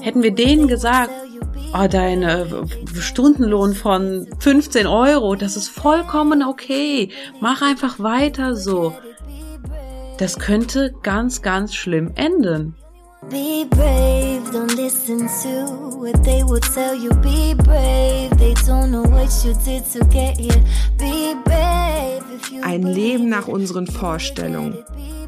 Hätten wir denen gesagt, oh, dein Stundenlohn von 15 Euro, das ist vollkommen okay, mach einfach weiter so. Das könnte ganz, ganz schlimm enden. Be brave, don't listen to what they will tell you. Be brave, they don't know what you did to get here. Be brave. Ein Leben nach unseren Vorstellungen.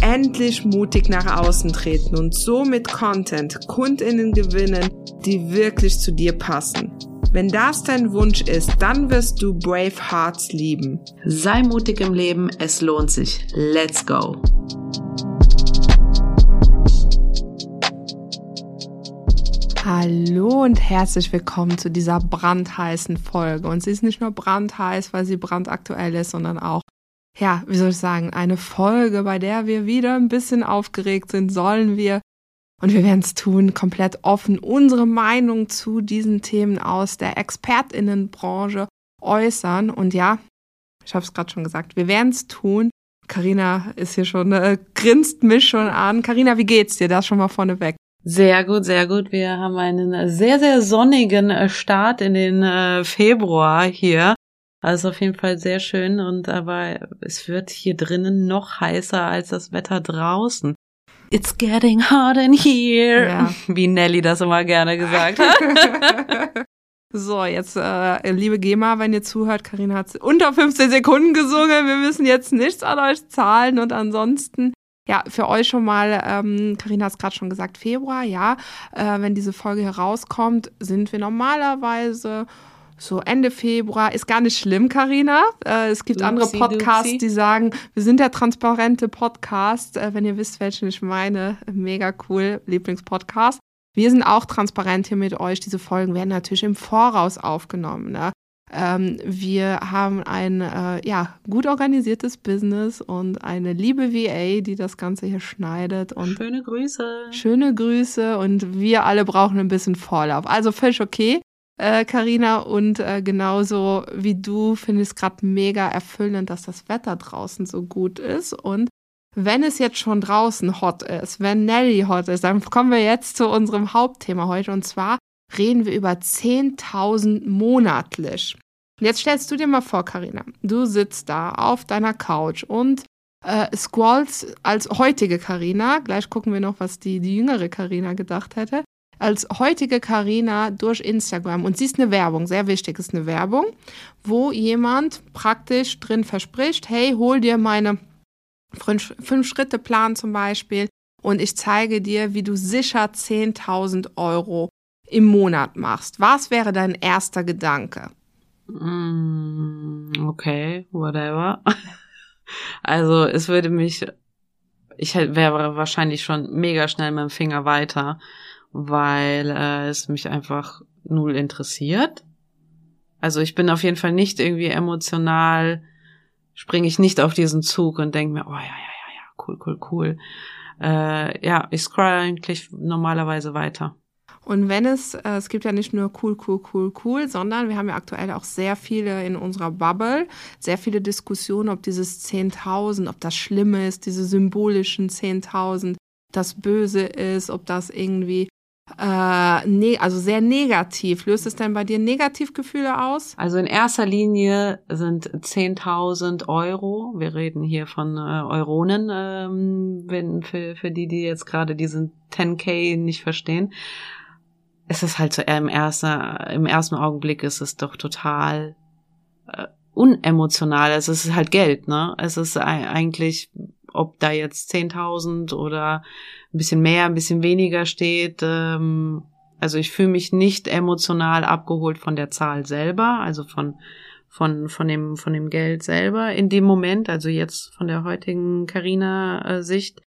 Endlich mutig nach außen treten und so mit Content Kundinnen gewinnen, die wirklich zu dir passen. Wenn das dein Wunsch ist, dann wirst du Brave Hearts lieben. Sei mutig im Leben, es lohnt sich. Let's go! Hallo und herzlich willkommen zu dieser brandheißen Folge. Und sie ist nicht nur brandheiß, weil sie brandaktuell ist, sondern auch, ja, wie soll ich sagen, eine Folge, bei der wir wieder ein bisschen aufgeregt sind, sollen wir, und wir werden es tun, komplett offen unsere Meinung zu diesen Themen aus der Expertinnenbranche äußern. Und ja, ich habe es gerade schon gesagt, wir werden es tun. Karina ist hier schon, äh, grinst mich schon an. Karina, wie geht's dir? Das schon mal vorneweg. Sehr gut, sehr gut. Wir haben einen sehr, sehr sonnigen äh, Start in den äh, Februar hier. Also auf jeden Fall sehr schön und aber es wird hier drinnen noch heißer als das Wetter draußen. It's getting hot in here, ja. wie Nelly das immer gerne gesagt hat. so, jetzt, äh, liebe GEMA, wenn ihr zuhört, Karina hat unter 15 Sekunden gesungen. Wir müssen jetzt nichts an euch zahlen und ansonsten ja, für euch schon mal, ähm, Karina hat es gerade schon gesagt, Februar, ja. Äh, wenn diese Folge herauskommt, sind wir normalerweise so Ende Februar. Ist gar nicht schlimm, Karina. Äh, es gibt Luxi, andere Podcasts, Luxi. die sagen, wir sind der transparente Podcast. Äh, wenn ihr wisst, welchen ich meine, mega cool, Lieblingspodcast. Wir sind auch transparent hier mit euch. Diese Folgen werden natürlich im Voraus aufgenommen. Ne? Ähm, wir haben ein äh, ja, gut organisiertes Business und eine liebe VA, die das Ganze hier schneidet. Und schöne Grüße. Schöne Grüße und wir alle brauchen ein bisschen Vorlauf. Also völlig okay, Karina. Äh, und äh, genauso wie du finde ich es gerade mega erfüllend, dass das Wetter draußen so gut ist. Und wenn es jetzt schon draußen hot ist, wenn Nelly hot ist, dann kommen wir jetzt zu unserem Hauptthema heute. Und zwar reden wir über 10.000 monatlich. Jetzt stellst du dir mal vor, Karina, du sitzt da auf deiner Couch und äh, scrollst als heutige Karina, gleich gucken wir noch, was die, die jüngere Karina gedacht hätte, als heutige Karina durch Instagram und siehst eine Werbung, sehr wichtig ist eine Werbung, wo jemand praktisch drin verspricht, hey, hol dir meine Fünf-Schritte-Plan zum Beispiel und ich zeige dir, wie du sicher 10.000 Euro im Monat machst. Was wäre dein erster Gedanke? Mm, okay, whatever. Also es würde mich, ich wäre wahrscheinlich schon mega schnell mit dem Finger weiter, weil äh, es mich einfach null interessiert. Also ich bin auf jeden Fall nicht irgendwie emotional, springe ich nicht auf diesen Zug und denke mir, oh ja, ja, ja, ja, cool, cool, cool. Äh, ja, ich scroll eigentlich normalerweise weiter. Und wenn es, äh, es gibt ja nicht nur cool, cool, cool, cool, sondern wir haben ja aktuell auch sehr viele in unserer Bubble, sehr viele Diskussionen, ob dieses 10.000, ob das Schlimme ist, diese symbolischen 10.000, das Böse ist, ob das irgendwie äh, ne, also sehr negativ. Löst es denn bei dir Negativgefühle aus? Also in erster Linie sind 10.000 Euro, wir reden hier von äh, Euronen, ähm, wenn, für, für die, die jetzt gerade diesen 10k nicht verstehen es ist halt so im ersten, im ersten Augenblick ist es doch total äh, unemotional. Es ist halt Geld, ne? Es ist eigentlich, ob da jetzt 10.000 oder ein bisschen mehr, ein bisschen weniger steht. Ähm, also ich fühle mich nicht emotional abgeholt von der Zahl selber, also von von von dem von dem Geld selber in dem Moment, also jetzt von der heutigen Carina Sicht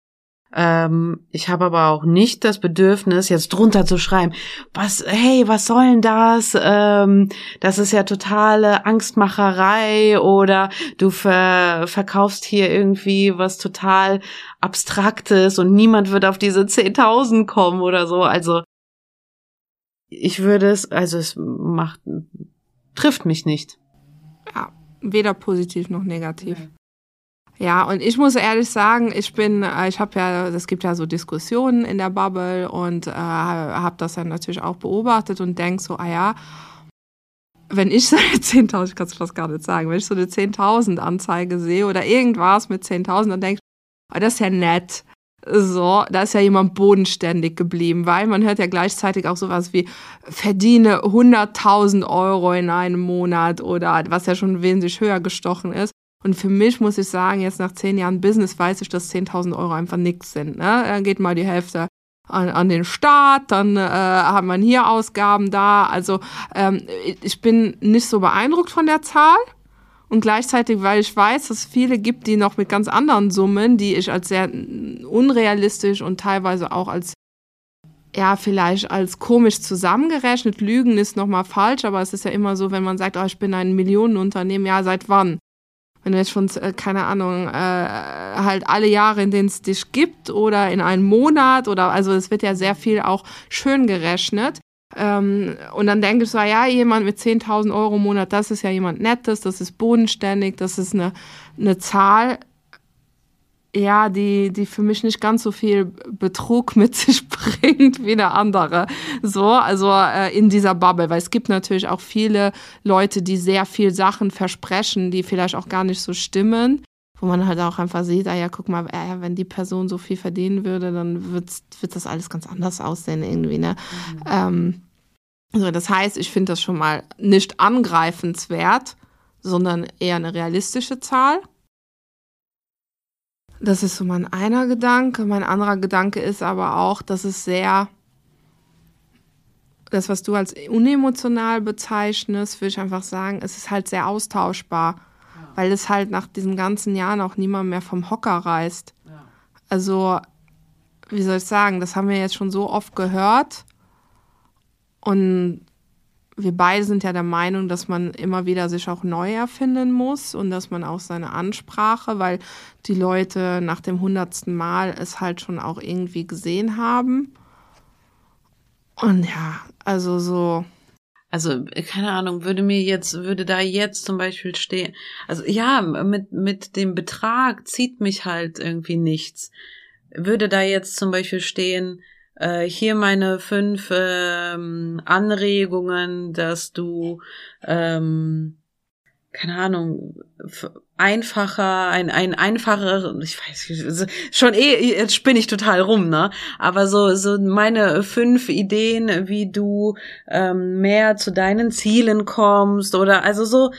Ähm, ich habe aber auch nicht das Bedürfnis, jetzt drunter zu schreiben, was, hey, was soll denn das? Ähm, das ist ja totale Angstmacherei oder du ver verkaufst hier irgendwie was total Abstraktes und niemand wird auf diese 10.000 kommen oder so. Also ich würde es, also es macht, trifft mich nicht. Ja, weder positiv noch negativ. Ja, und ich muss ehrlich sagen, ich bin, äh, ich habe ja, es gibt ja so Diskussionen in der Bubble und äh, habe das dann natürlich auch beobachtet und denk so, ah ja, wenn ich so eine 10.000, ich kann es fast gar nicht sagen, wenn ich so eine 10.000 Anzeige sehe oder irgendwas mit 10.000, dann denke ich, oh, das ist ja nett. So, da ist ja jemand bodenständig geblieben, weil man hört ja gleichzeitig auch sowas wie verdiene 100.000 Euro in einem Monat oder was ja schon wesentlich höher gestochen ist. Und für mich muss ich sagen, jetzt nach zehn Jahren Business weiß ich, dass 10.000 Euro einfach nix sind. Ne? Dann geht mal die Hälfte an, an den Staat, dann äh, hat man hier Ausgaben da. Also ähm, ich bin nicht so beeindruckt von der Zahl. Und gleichzeitig, weil ich weiß, dass es viele gibt, die noch mit ganz anderen Summen, die ich als sehr unrealistisch und teilweise auch als ja, vielleicht als komisch zusammengerechnet. Lügen ist nochmal falsch, aber es ist ja immer so, wenn man sagt, oh, ich bin ein Millionenunternehmen, ja, seit wann? Wenn du jetzt schon, äh, keine Ahnung, äh, halt alle Jahre, in denen es dich gibt oder in einem Monat oder, also es wird ja sehr viel auch schön gerechnet. Ähm, und dann denke ich so, ja, jemand mit 10.000 Euro im Monat, das ist ja jemand Nettes, das ist bodenständig, das ist eine, eine Zahl, ja, die, die für mich nicht ganz so viel Betrug mit sich bringt wie eine andere. So, also äh, in dieser Bubble, weil es gibt natürlich auch viele Leute, die sehr viel Sachen versprechen, die vielleicht auch gar nicht so stimmen, wo man halt auch einfach sieht, ah ja, guck mal, äh, wenn die Person so viel verdienen würde, dann wird, wird das alles ganz anders aussehen irgendwie, ne? Mhm. Ähm, so, das heißt, ich finde das schon mal nicht angreifenswert, sondern eher eine realistische Zahl. Das ist so mein einer Gedanke. Mein anderer Gedanke ist aber auch, dass es sehr, das, was du als unemotional bezeichnest, würde ich einfach sagen, es ist halt sehr austauschbar, ja. weil es halt nach diesen ganzen Jahren auch niemand mehr vom Hocker reißt. Ja. Also, wie soll ich sagen, das haben wir jetzt schon so oft gehört und wir beide sind ja der Meinung, dass man immer wieder sich auch neu erfinden muss und dass man auch seine Ansprache, weil die Leute nach dem hundertsten Mal es halt schon auch irgendwie gesehen haben. Und ja, also so. Also, keine Ahnung, würde mir jetzt, würde da jetzt zum Beispiel stehen, also ja, mit, mit dem Betrag zieht mich halt irgendwie nichts. Würde da jetzt zum Beispiel stehen, äh, hier meine fünf ähm, Anregungen, dass du ähm, keine Ahnung, einfacher, ein, ein einfacher, ich weiß schon eh, jetzt spinne ich total rum, ne? Aber so, so meine fünf Ideen, wie du ähm, mehr zu deinen Zielen kommst oder also so,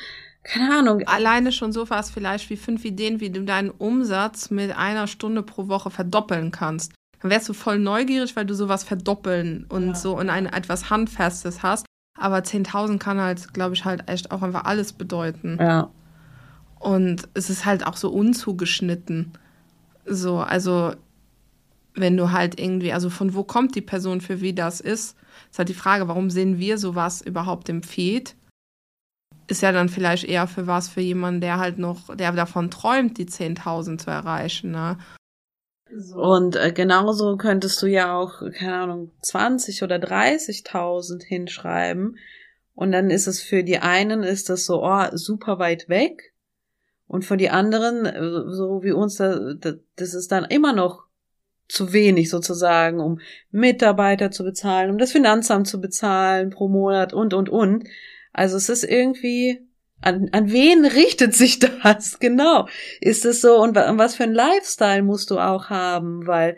keine Ahnung. Alleine schon so was vielleicht wie fünf Ideen, wie du deinen Umsatz mit einer Stunde pro Woche verdoppeln kannst dann wärst du voll neugierig, weil du sowas verdoppeln und ja. so in ein etwas Handfestes hast. Aber 10.000 kann halt, glaube ich, halt echt auch einfach alles bedeuten. Ja. Und es ist halt auch so unzugeschnitten. So, also wenn du halt irgendwie, also von wo kommt die Person, für wie das ist, ist halt die Frage, warum sehen wir sowas überhaupt im Feed? Ist ja dann vielleicht eher für was für jemanden, der halt noch, der davon träumt, die 10.000 zu erreichen, ne? So. Und äh, genauso könntest du ja auch, keine Ahnung, 20 oder 30.000 hinschreiben. Und dann ist es für die einen ist das so, oh, super weit weg. Und für die anderen, äh, so wie uns, das ist dann immer noch zu wenig sozusagen, um Mitarbeiter zu bezahlen, um das Finanzamt zu bezahlen pro Monat und, und, und. Also es ist irgendwie, an, an wen richtet sich das? Genau. Ist es so und was für ein Lifestyle musst du auch haben? Weil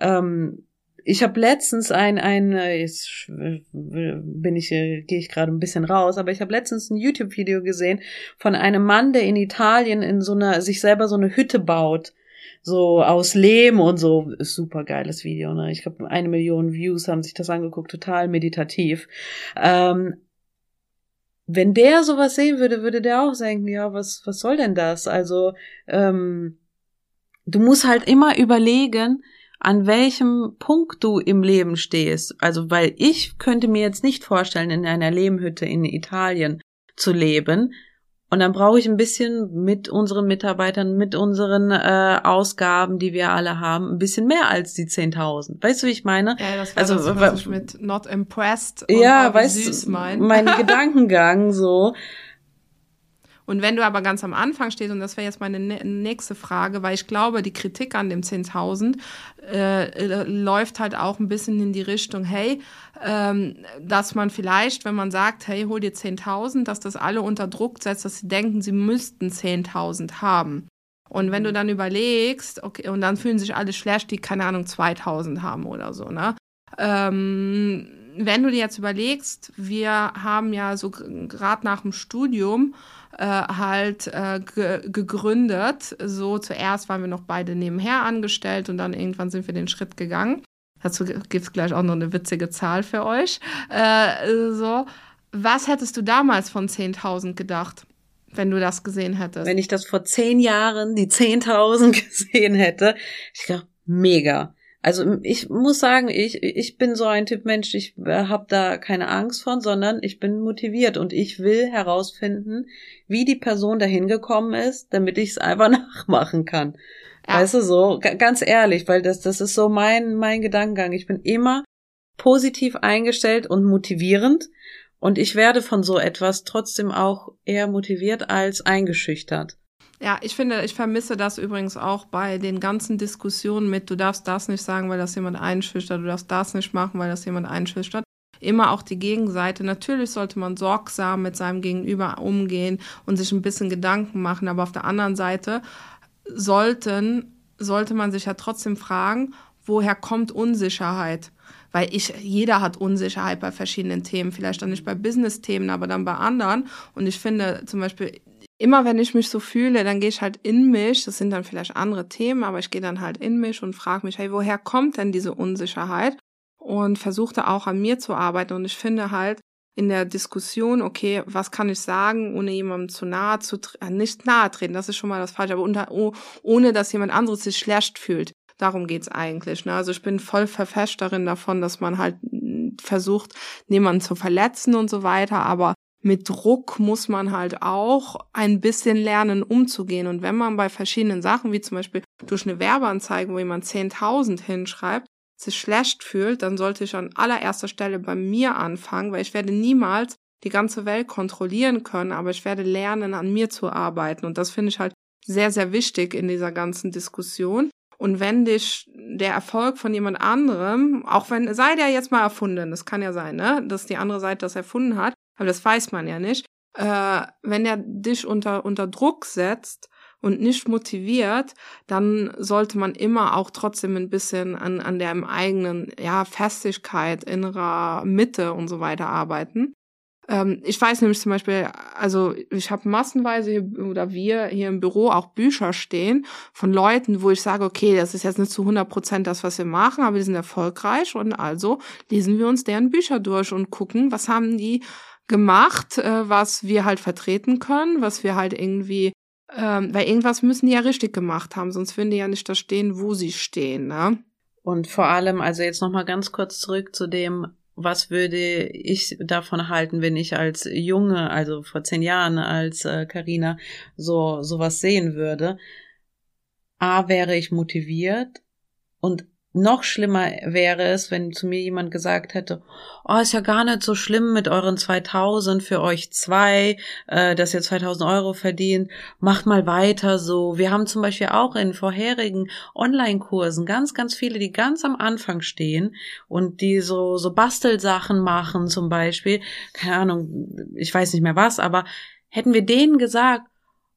ähm, ich habe letztens ein ein äh, jetzt bin ich gehe ich gerade ein bisschen raus, aber ich habe letztens ein YouTube Video gesehen von einem Mann, der in Italien in so einer sich selber so eine Hütte baut so aus Lehm und so. Super geiles Video, ne? Ich glaube, eine Million Views haben sich das angeguckt, total meditativ. Ähm, wenn der sowas sehen würde, würde der auch denken, ja, was, was soll denn das? Also, ähm, du musst halt immer überlegen, an welchem Punkt du im Leben stehst. Also, weil ich könnte mir jetzt nicht vorstellen, in einer Lehmhütte in Italien zu leben. Und dann brauche ich ein bisschen mit unseren Mitarbeitern, mit unseren äh, Ausgaben, die wir alle haben, ein bisschen mehr als die 10.000. Weißt du, wie ich meine? Ja, das war also, das, was ich mit not impressed und ja, weißt du, mein. mein Gedankengang so. Und wenn du aber ganz am Anfang stehst, und das wäre jetzt meine nächste Frage, weil ich glaube, die Kritik an dem 10.000 äh, läuft halt auch ein bisschen in die Richtung, hey, ähm, dass man vielleicht, wenn man sagt, hey, hol dir 10.000, dass das alle unter Druck setzt, dass sie denken, sie müssten 10.000 haben. Und wenn du dann überlegst, okay, und dann fühlen sich alle schlecht, die, keine Ahnung, 2000 haben oder so, ne? Ähm, wenn du dir jetzt überlegst, wir haben ja so gerade nach dem Studium äh, halt äh, ge gegründet. So zuerst waren wir noch beide nebenher angestellt und dann irgendwann sind wir den Schritt gegangen. Dazu gibt es gleich auch noch eine witzige Zahl für euch. Äh, so. Was hättest du damals von 10.000 gedacht, wenn du das gesehen hättest? Wenn ich das vor zehn Jahren, die 10.000 gesehen hätte, ich glaube, mega. Also ich muss sagen, ich, ich bin so ein Typ Mensch, ich äh, habe da keine Angst von, sondern ich bin motiviert und ich will herausfinden, wie die Person dahin gekommen ist, damit ich es einfach nachmachen kann. Ja. Weißt du so, ganz ehrlich, weil das, das ist so mein, mein Gedankengang. Ich bin immer positiv eingestellt und motivierend und ich werde von so etwas trotzdem auch eher motiviert als eingeschüchtert. Ja, ich finde, ich vermisse das übrigens auch bei den ganzen Diskussionen mit, du darfst das nicht sagen, weil das jemand einschüchtert, du darfst das nicht machen, weil das jemand einschüchtert. Immer auch die Gegenseite. Natürlich sollte man sorgsam mit seinem Gegenüber umgehen und sich ein bisschen Gedanken machen, aber auf der anderen Seite sollten, sollte man sich ja trotzdem fragen, woher kommt Unsicherheit? Weil ich, jeder hat Unsicherheit bei verschiedenen Themen, vielleicht dann nicht bei Business-Themen, aber dann bei anderen. Und ich finde zum Beispiel, immer wenn ich mich so fühle, dann gehe ich halt in mich, das sind dann vielleicht andere Themen, aber ich gehe dann halt in mich und frage mich, hey, woher kommt denn diese Unsicherheit? Und versuche da auch an mir zu arbeiten. Und ich finde halt in der Diskussion, okay, was kann ich sagen, ohne jemandem zu nahe zu äh, nicht nahe treten, das ist schon mal das Falsche, aber unter, oh, ohne dass jemand anderes sich schlecht fühlt. Darum geht's eigentlich. Ne? Also ich bin voll Verfechterin davon, dass man halt versucht, niemanden zu verletzen und so weiter, aber mit Druck muss man halt auch ein bisschen lernen, umzugehen. Und wenn man bei verschiedenen Sachen, wie zum Beispiel durch eine Werbeanzeige, wo jemand 10.000 hinschreibt, sich schlecht fühlt, dann sollte ich an allererster Stelle bei mir anfangen, weil ich werde niemals die ganze Welt kontrollieren können, aber ich werde lernen, an mir zu arbeiten. Und das finde ich halt sehr, sehr wichtig in dieser ganzen Diskussion. Und wenn dich der Erfolg von jemand anderem, auch wenn, sei der jetzt mal erfunden, das kann ja sein, ne, dass die andere Seite das erfunden hat, aber das weiß man ja nicht. Äh, wenn er dich unter, unter Druck setzt und nicht motiviert, dann sollte man immer auch trotzdem ein bisschen an, an der eigenen ja, Festigkeit, innerer Mitte und so weiter arbeiten. Ähm, ich weiß nämlich zum Beispiel, also ich habe massenweise hier, oder wir hier im Büro auch Bücher stehen von Leuten, wo ich sage, okay, das ist jetzt nicht zu 100 Prozent das, was wir machen, aber die sind erfolgreich und also lesen wir uns deren Bücher durch und gucken, was haben die gemacht, äh, was wir halt vertreten können, was wir halt irgendwie, ähm, weil irgendwas müssen die ja richtig gemacht haben, sonst würden die ja nicht da stehen, wo sie stehen, ne? Und vor allem, also jetzt nochmal ganz kurz zurück zu dem, was würde ich davon halten, wenn ich als Junge, also vor zehn Jahren als Karina äh, so sowas sehen würde? A wäre ich motiviert und noch schlimmer wäre es, wenn zu mir jemand gesagt hätte, oh, ist ja gar nicht so schlimm mit euren 2000 für euch zwei, äh, dass ihr 2000 Euro verdient, macht mal weiter so. Wir haben zum Beispiel auch in vorherigen Online-Kursen ganz, ganz viele, die ganz am Anfang stehen und die so, so Bastelsachen machen zum Beispiel, keine Ahnung, ich weiß nicht mehr was, aber hätten wir denen gesagt,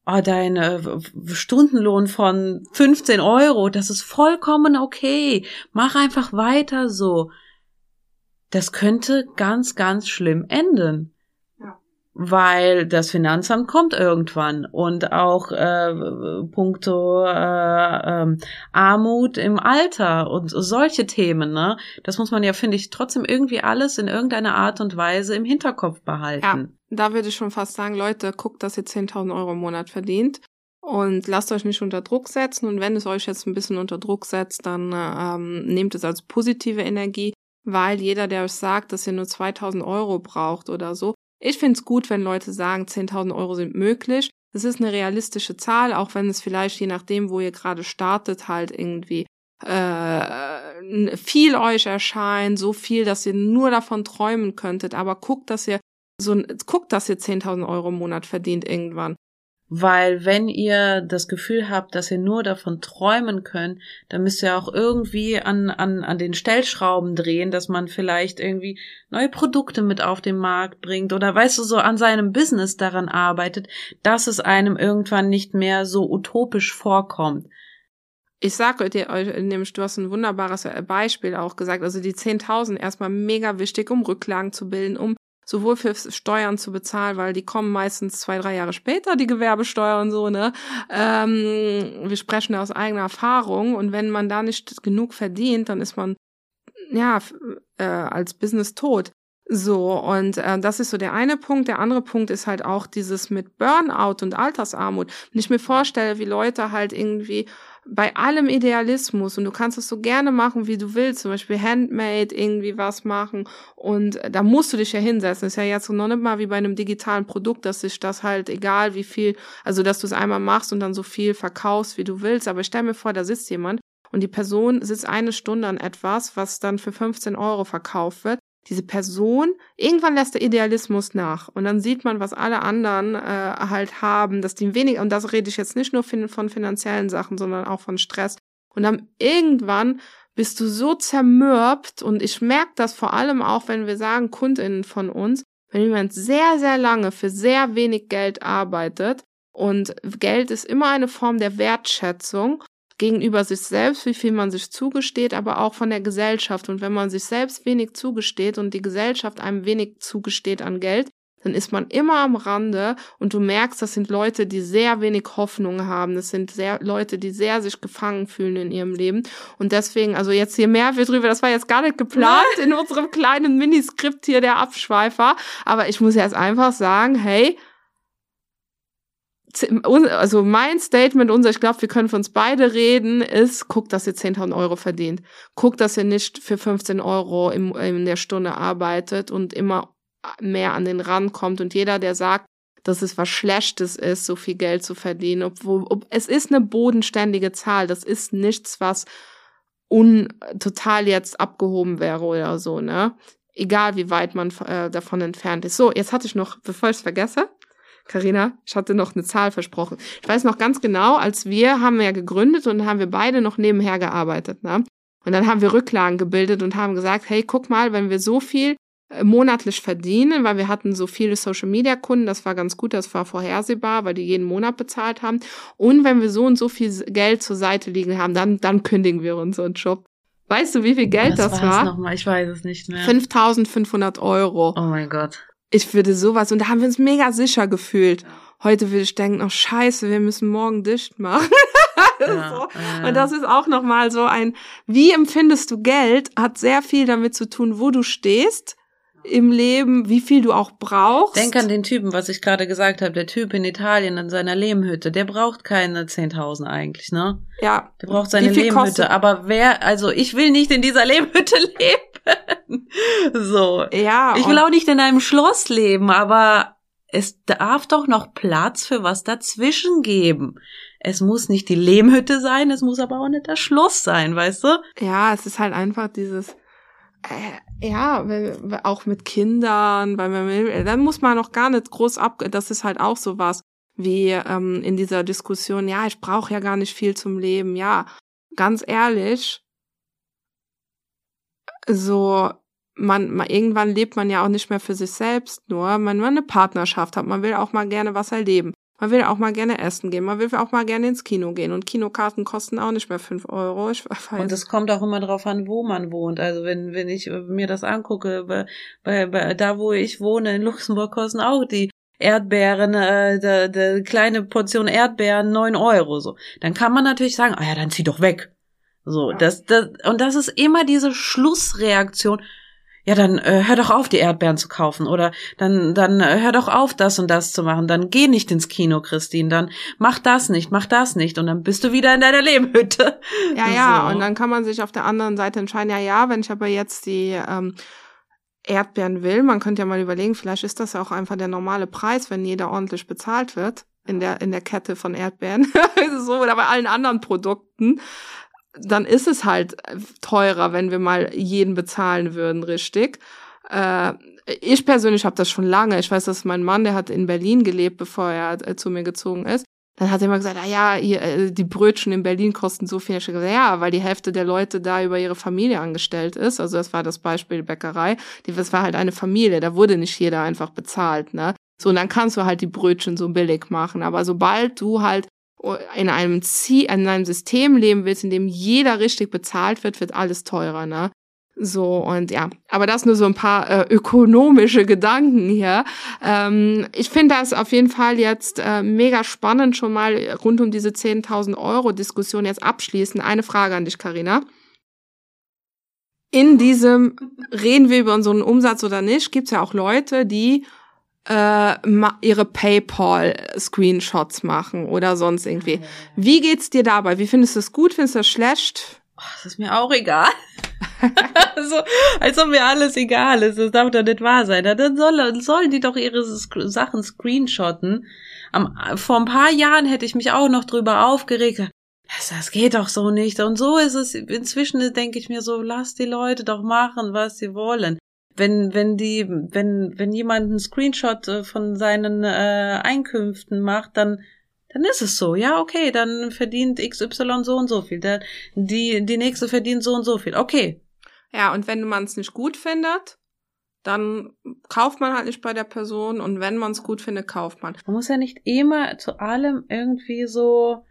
oh, dein äh, Stundenlohn von 15 Euro, das ist vollkommen okay. Mach einfach weiter so. Das könnte ganz, ganz schlimm enden. Weil das Finanzamt kommt irgendwann und auch äh, puncto äh, ähm, Armut im Alter und solche Themen, ne? Das muss man ja, finde ich, trotzdem irgendwie alles in irgendeiner Art und Weise im Hinterkopf behalten. Ja da würde ich schon fast sagen, Leute, guckt, dass ihr 10.000 Euro im Monat verdient und lasst euch nicht unter Druck setzen. Und wenn es euch jetzt ein bisschen unter Druck setzt, dann ähm, nehmt es als positive Energie, weil jeder, der euch sagt, dass ihr nur 2000 Euro braucht oder so, ich finde es gut, wenn Leute sagen, 10.000 Euro sind möglich. Das ist eine realistische Zahl, auch wenn es vielleicht je nachdem, wo ihr gerade startet, halt irgendwie äh, viel euch erscheint, so viel, dass ihr nur davon träumen könntet. Aber guckt, dass ihr so guckt, dass ihr 10.000 Euro im Monat verdient irgendwann. Weil wenn ihr das Gefühl habt, dass ihr nur davon träumen könnt, dann müsst ihr auch irgendwie an, an, an den Stellschrauben drehen, dass man vielleicht irgendwie neue Produkte mit auf den Markt bringt oder weißt du, so an seinem Business daran arbeitet, dass es einem irgendwann nicht mehr so utopisch vorkommt. Ich sage dir, nämlich du hast ein wunderbares Beispiel auch gesagt, also die 10.000 erstmal mega wichtig, um Rücklagen zu bilden, um sowohl für Steuern zu bezahlen, weil die kommen meistens zwei, drei Jahre später, die Gewerbesteuer und so, ne? Ähm, wir sprechen aus eigener Erfahrung und wenn man da nicht genug verdient, dann ist man ja äh, als Business tot. So, und äh, das ist so der eine Punkt. Der andere Punkt ist halt auch dieses mit Burnout und Altersarmut. Wenn ich mir vorstelle, wie Leute halt irgendwie bei allem Idealismus und du kannst es so gerne machen, wie du willst, zum Beispiel Handmade irgendwie was machen und da musst du dich ja hinsetzen. ist ja jetzt noch nicht mal wie bei einem digitalen Produkt, dass sich das halt egal wie viel, also dass du es einmal machst und dann so viel verkaufst, wie du willst. Aber stell mir vor, da sitzt jemand und die Person sitzt eine Stunde an etwas, was dann für 15 Euro verkauft wird diese Person, irgendwann lässt der Idealismus nach und dann sieht man, was alle anderen äh, halt haben, dass die wenig, und das rede ich jetzt nicht nur von finanziellen Sachen, sondern auch von Stress. Und dann irgendwann bist du so zermürbt und ich merke das vor allem auch, wenn wir sagen, KundInnen von uns, wenn jemand sehr, sehr lange für sehr wenig Geld arbeitet und Geld ist immer eine Form der Wertschätzung gegenüber sich selbst, wie viel man sich zugesteht, aber auch von der Gesellschaft. Und wenn man sich selbst wenig zugesteht und die Gesellschaft einem wenig zugesteht an Geld, dann ist man immer am Rande und du merkst, das sind Leute, die sehr wenig Hoffnung haben. Das sind sehr Leute, die sehr sich gefangen fühlen in ihrem Leben. Und deswegen, also jetzt hier mehr wir drüber, das war jetzt gar nicht geplant in unserem kleinen Miniskript hier der Abschweifer. Aber ich muss jetzt einfach sagen, hey, also mein Statement, unser, ich glaube, wir können für uns beide reden, ist, guckt, dass ihr 10.000 Euro verdient. Guckt, dass ihr nicht für 15 Euro im, in der Stunde arbeitet und immer mehr an den Rand kommt. Und jeder, der sagt, dass es was Schlechtes ist, so viel Geld zu verdienen, obwohl, ob, es ist eine bodenständige Zahl. Das ist nichts, was un, total jetzt abgehoben wäre oder so, ne? Egal, wie weit man äh, davon entfernt ist. So, jetzt hatte ich noch, bevor ich es vergesse, Karina, ich hatte noch eine Zahl versprochen. Ich weiß noch ganz genau, als wir haben wir ja gegründet und haben wir beide noch nebenher gearbeitet. Ne? Und dann haben wir Rücklagen gebildet und haben gesagt, hey, guck mal, wenn wir so viel äh, monatlich verdienen, weil wir hatten so viele Social Media Kunden, das war ganz gut, das war vorhersehbar, weil die jeden Monat bezahlt haben. Und wenn wir so und so viel Geld zur Seite liegen haben, dann, dann kündigen wir unseren Job. Weißt du, wie viel Geld das, das war? Noch mal? Ich weiß es nicht mehr. 5500 Euro. Oh mein Gott. Ich würde sowas, und da haben wir uns mega sicher gefühlt. Heute würde ich denken, oh scheiße, wir müssen morgen dicht machen. Ja, so. äh. Und das ist auch nochmal so ein, wie empfindest du Geld, hat sehr viel damit zu tun, wo du stehst im Leben, wie viel du auch brauchst. Denk an den Typen, was ich gerade gesagt habe, der Typ in Italien in seiner Lehmhütte, der braucht keine 10.000 eigentlich, ne? Ja. Der braucht seine Lehmhütte, kostet? aber wer, also ich will nicht in dieser Lehmhütte leben. so. Ja. Ich will auch nicht in einem Schloss leben, aber es darf doch noch Platz für was dazwischen geben. Es muss nicht die Lehmhütte sein, es muss aber auch nicht das Schloss sein, weißt du? Ja, es ist halt einfach dieses, äh, ja, auch mit Kindern, weil man, dann muss man noch gar nicht groß ab, das ist halt auch so was wie ähm, in dieser Diskussion, ja, ich brauche ja gar nicht viel zum Leben. Ja, ganz ehrlich, so man, man irgendwann lebt man ja auch nicht mehr für sich selbst nur, man, man eine Partnerschaft hat, man will auch mal gerne was erleben. Man will auch mal gerne essen gehen, man will auch mal gerne ins Kino gehen und Kinokarten kosten auch nicht mehr fünf Euro. Ich weiß. Und es kommt auch immer drauf an, wo man wohnt. Also wenn, wenn ich mir das angucke, bei, bei, bei, da wo ich wohne in Luxemburg kosten auch die Erdbeeren, äh, de, de kleine Portion Erdbeeren neun Euro so. Dann kann man natürlich sagen, ah ja, dann zieh doch weg. So, ja. das, das, und das ist immer diese Schlussreaktion ja, dann äh, hör doch auf, die Erdbeeren zu kaufen oder dann, dann äh, hör doch auf, das und das zu machen. Dann geh nicht ins Kino, Christine. Dann mach das nicht, mach das nicht und dann bist du wieder in deiner Lehmhütte. Ja, ja, und dann kann man sich auf der anderen Seite entscheiden, ja, ja, wenn ich aber jetzt die ähm, Erdbeeren will, man könnte ja mal überlegen, vielleicht ist das ja auch einfach der normale Preis, wenn jeder ordentlich bezahlt wird in der, in der Kette von Erdbeeren. so, oder bei allen anderen Produkten dann ist es halt teurer, wenn wir mal jeden bezahlen würden, richtig. Äh, ich persönlich habe das schon lange. Ich weiß, dass mein Mann, der hat in Berlin gelebt, bevor er äh, zu mir gezogen ist. Dann hat er immer gesagt, ah ja, ihr, äh, die Brötchen in Berlin kosten so viel. Ich gesagt, ja, weil die Hälfte der Leute da über ihre Familie angestellt ist. Also das war das Beispiel Bäckerei. Das war halt eine Familie. Da wurde nicht jeder einfach bezahlt, ne? So, und dann kannst du halt die Brötchen so billig machen. Aber sobald du halt in einem Ziel, in einem System leben willst, in dem jeder richtig bezahlt wird, wird alles teurer, ne? So, und ja, aber das nur so ein paar äh, ökonomische Gedanken hier. Ähm, ich finde das auf jeden Fall jetzt äh, mega spannend, schon mal rund um diese 10.000 Euro Diskussion jetzt abschließen. Eine Frage an dich, Karina. In diesem, reden wir über unseren Umsatz oder nicht, gibt es ja auch Leute, die äh, ihre PayPal-Screenshots machen oder sonst irgendwie. Wie geht's dir dabei? Wie findest du es gut? Findest du es schlecht? Oh, das ist mir auch egal. so, als ob mir alles egal ist. Das darf doch nicht wahr sein. Dann soll, sollen die doch ihre Sachen screenshotten. Am, vor ein paar Jahren hätte ich mich auch noch drüber aufgeregt. Das, das geht doch so nicht. Und so ist es. Inzwischen denke ich mir so, lass die Leute doch machen, was sie wollen wenn wenn die wenn wenn jemand einen Screenshot äh, von seinen äh, Einkünften macht, dann dann ist es so, ja, okay, dann verdient XY so und so viel, der, die die nächste verdient so und so viel, okay. Ja, und wenn man es nicht gut findet, dann kauft man halt nicht bei der Person und wenn man es gut findet, kauft man. Man muss ja nicht immer zu allem irgendwie so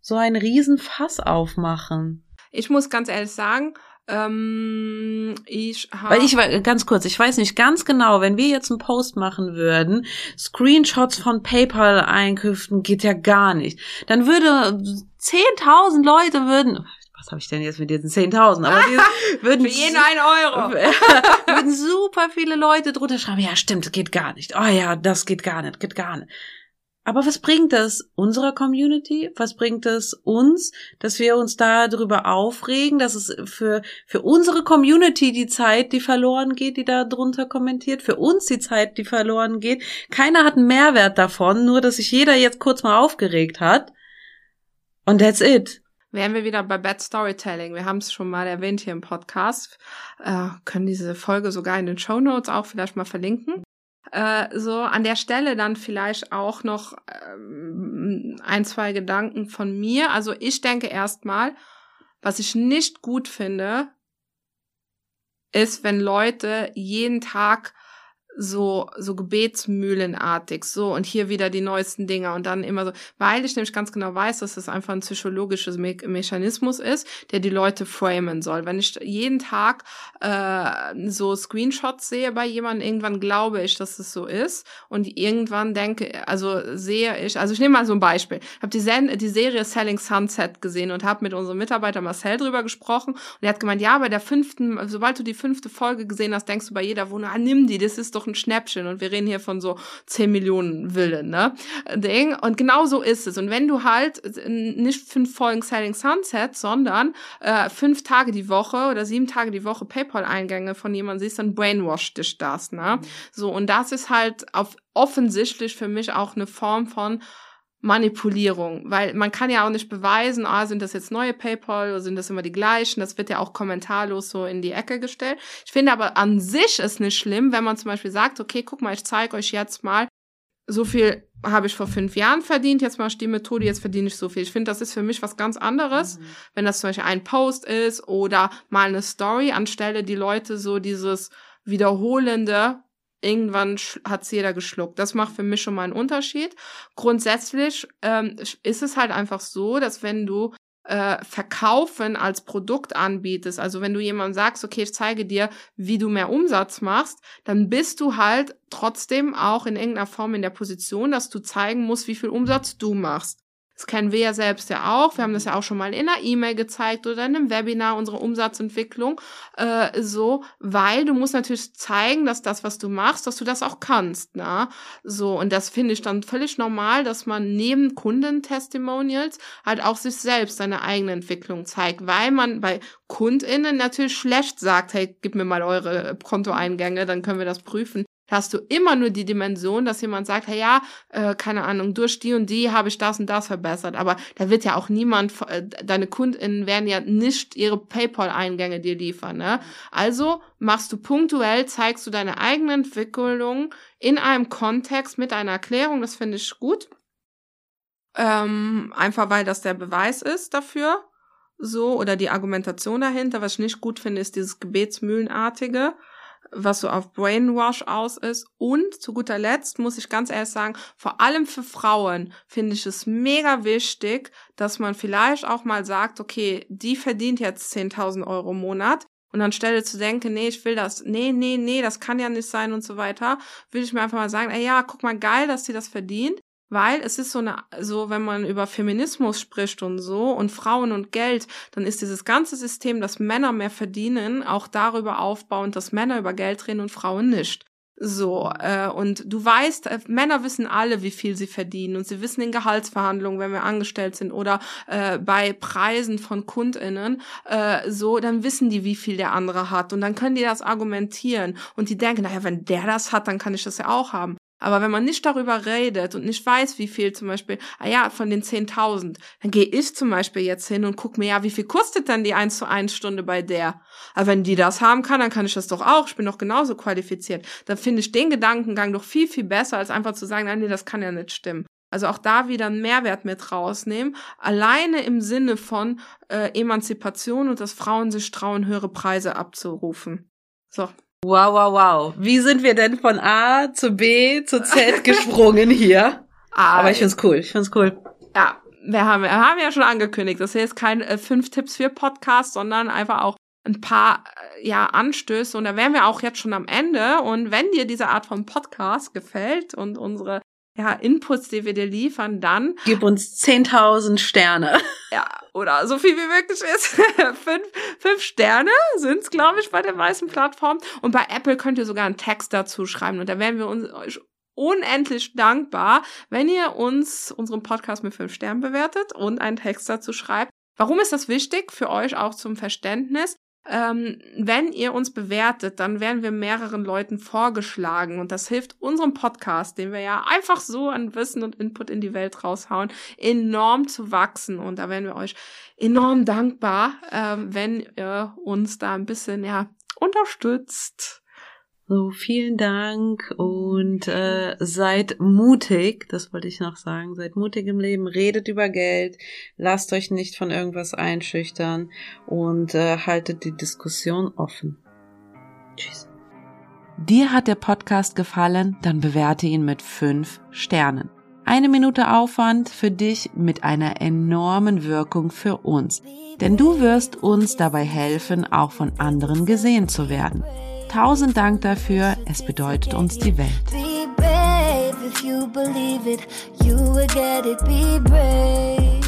so ein Riesenfass aufmachen. Ich muss ganz ehrlich sagen, ähm, ich. Weil ich war ganz kurz, ich weiß nicht ganz genau, wenn wir jetzt einen Post machen würden, Screenshots von PayPal-Einkünften geht ja gar nicht. Dann würde 10.000 Leute würden, was habe ich denn jetzt mit diesen 10.000? Aber die würden für jeden ein Euro. würden super viele Leute drunter schreiben, ja stimmt, geht gar nicht. Oh ja, das geht gar nicht, geht gar nicht. Aber was bringt das unserer Community? Was bringt es uns, dass wir uns da darüber aufregen, dass es für, für unsere Community die Zeit, die verloren geht, die da drunter kommentiert, für uns die Zeit, die verloren geht. Keiner hat einen Mehrwert davon, nur dass sich jeder jetzt kurz mal aufgeregt hat. Und that's it. Wären wir wieder bei Bad Storytelling. Wir haben es schon mal erwähnt hier im Podcast. Äh, können diese Folge sogar in den Show Notes auch vielleicht mal verlinken. Äh, so an der Stelle dann vielleicht auch noch ähm, ein, zwei Gedanken von mir. Also ich denke erstmal, was ich nicht gut finde, ist, wenn Leute jeden Tag so, so gebetsmühlenartig, so und hier wieder die neuesten Dinge und dann immer so, weil ich nämlich ganz genau weiß, dass das einfach ein psychologisches Me Mechanismus ist, der die Leute framen soll. Wenn ich jeden Tag äh, so Screenshots sehe bei jemandem, irgendwann glaube ich, dass es so ist und irgendwann denke, also sehe ich, also ich nehme mal so ein Beispiel. Ich habe die, die Serie Selling Sunset gesehen und habe mit unserem Mitarbeiter Marcel drüber gesprochen und er hat gemeint, ja, bei der fünften, sobald du die fünfte Folge gesehen hast, denkst du bei jeder Wohnung, ah, nimm die, das ist doch doch ein Schnäppchen und wir reden hier von so 10 Millionen Villen, ne? Ding. Und genau so ist es. Und wenn du halt nicht fünf Folgen Selling Sunset, sondern äh, fünf Tage die Woche oder sieben Tage die Woche PayPal-Eingänge von jemandem siehst, dann brainwash dich das, ne? Mhm. So, und das ist halt auf offensichtlich für mich auch eine Form von Manipulierung, weil man kann ja auch nicht beweisen, ah, sind das jetzt neue PayPal oder sind das immer die gleichen? Das wird ja auch kommentarlos so in die Ecke gestellt. Ich finde aber an sich ist nicht schlimm, wenn man zum Beispiel sagt, okay, guck mal, ich zeige euch jetzt mal, so viel habe ich vor fünf Jahren verdient, jetzt mal die Methode, jetzt verdiene ich so viel. Ich finde, das ist für mich was ganz anderes, mhm. wenn das zum Beispiel ein Post ist oder mal eine Story, anstelle die Leute so dieses wiederholende irgendwann hat's jeder geschluckt. Das macht für mich schon mal einen Unterschied. Grundsätzlich ähm, ist es halt einfach so, dass wenn du äh, Verkaufen als Produkt anbietest, also wenn du jemandem sagst, okay, ich zeige dir, wie du mehr Umsatz machst, dann bist du halt trotzdem auch in irgendeiner Form in der Position, dass du zeigen musst, wie viel Umsatz du machst. Das kennen wir ja selbst ja auch. Wir haben das ja auch schon mal in einer E-Mail gezeigt oder in einem Webinar, unsere Umsatzentwicklung, äh, so, weil du musst natürlich zeigen, dass das, was du machst, dass du das auch kannst, na, so. Und das finde ich dann völlig normal, dass man neben Kundentestimonials halt auch sich selbst seine eigene Entwicklung zeigt, weil man bei KundInnen natürlich schlecht sagt, hey, gib mir mal eure Kontoeingänge, dann können wir das prüfen. Hast du immer nur die Dimension, dass jemand sagt, hey, ja, äh, keine Ahnung, durch die und die habe ich das und das verbessert. Aber da wird ja auch niemand, äh, deine KundInnen werden ja nicht ihre PayPal-Eingänge dir liefern. Ne? Also machst du punktuell, zeigst du deine eigene Entwicklung in einem Kontext mit einer Erklärung. Das finde ich gut. Ähm, einfach weil das der Beweis ist dafür. So, oder die Argumentation dahinter. Was ich nicht gut finde, ist dieses Gebetsmühlenartige was so auf Brainwash aus ist. Und zu guter Letzt muss ich ganz ehrlich sagen, vor allem für Frauen finde ich es mega wichtig, dass man vielleicht auch mal sagt, okay, die verdient jetzt 10.000 Euro im Monat. Und anstelle zu denken, nee, ich will das, nee, nee, nee, das kann ja nicht sein und so weiter, würde ich mir einfach mal sagen, ey, ja, guck mal, geil, dass sie das verdient weil es ist so eine, so wenn man über Feminismus spricht und so und Frauen und Geld, dann ist dieses ganze System, dass Männer mehr verdienen, auch darüber aufbauend, dass Männer über Geld reden und Frauen nicht. So, äh, und du weißt, äh, Männer wissen alle, wie viel sie verdienen und sie wissen in Gehaltsverhandlungen, wenn wir angestellt sind oder äh, bei Preisen von KundInnen, äh, so, dann wissen die, wie viel der andere hat und dann können die das argumentieren und die denken, naja, wenn der das hat, dann kann ich das ja auch haben. Aber wenn man nicht darüber redet und nicht weiß, wie viel zum Beispiel, ah ja, von den 10.000, dann gehe ich zum Beispiel jetzt hin und guck mir, ja, wie viel kostet dann die 1 zu 1 Stunde bei der? Aber wenn die das haben kann, dann kann ich das doch auch. Ich bin doch genauso qualifiziert. Dann finde ich den Gedankengang doch viel, viel besser, als einfach zu sagen, nein, nee, das kann ja nicht stimmen. Also auch da wieder einen Mehrwert mit rausnehmen. Alleine im Sinne von äh, Emanzipation und dass Frauen sich trauen, höhere Preise abzurufen. So, Wow, wow, wow. Wie sind wir denn von A zu B zu Z gesprungen hier? Ah, Aber ich find's cool. Ich find's cool. Ja, wir haben, wir haben ja schon angekündigt, das hier ist kein äh, fünf Tipps für Podcast, sondern einfach auch ein paar äh, ja Anstöße und da wären wir auch jetzt schon am Ende und wenn dir diese Art von Podcast gefällt und unsere ja, Inputs, die wir dir liefern, dann gib uns 10.000 Sterne. Ja, oder so viel wie möglich ist. fünf, fünf Sterne sind's, glaube ich, bei der weißen Plattform. Und bei Apple könnt ihr sogar einen Text dazu schreiben. Und da wären wir uns euch unendlich dankbar, wenn ihr uns unseren Podcast mit fünf Sternen bewertet und einen Text dazu schreibt. Warum ist das wichtig für euch auch zum Verständnis? Ähm, wenn ihr uns bewertet, dann werden wir mehreren Leuten vorgeschlagen und das hilft unserem Podcast, den wir ja einfach so an Wissen und Input in die Welt raushauen, enorm zu wachsen und da werden wir euch enorm dankbar, ähm, wenn ihr uns da ein bisschen ja unterstützt. So, vielen Dank und äh, seid mutig, das wollte ich noch sagen, seid mutig im Leben, redet über Geld, lasst euch nicht von irgendwas einschüchtern und äh, haltet die Diskussion offen. Tschüss. Dir hat der Podcast gefallen, dann bewerte ihn mit fünf Sternen. Eine Minute Aufwand für dich mit einer enormen Wirkung für uns, denn du wirst uns dabei helfen, auch von anderen gesehen zu werden. Tausend Dank dafür, es bedeutet uns die Welt. If you believe it, you will get it, be brave.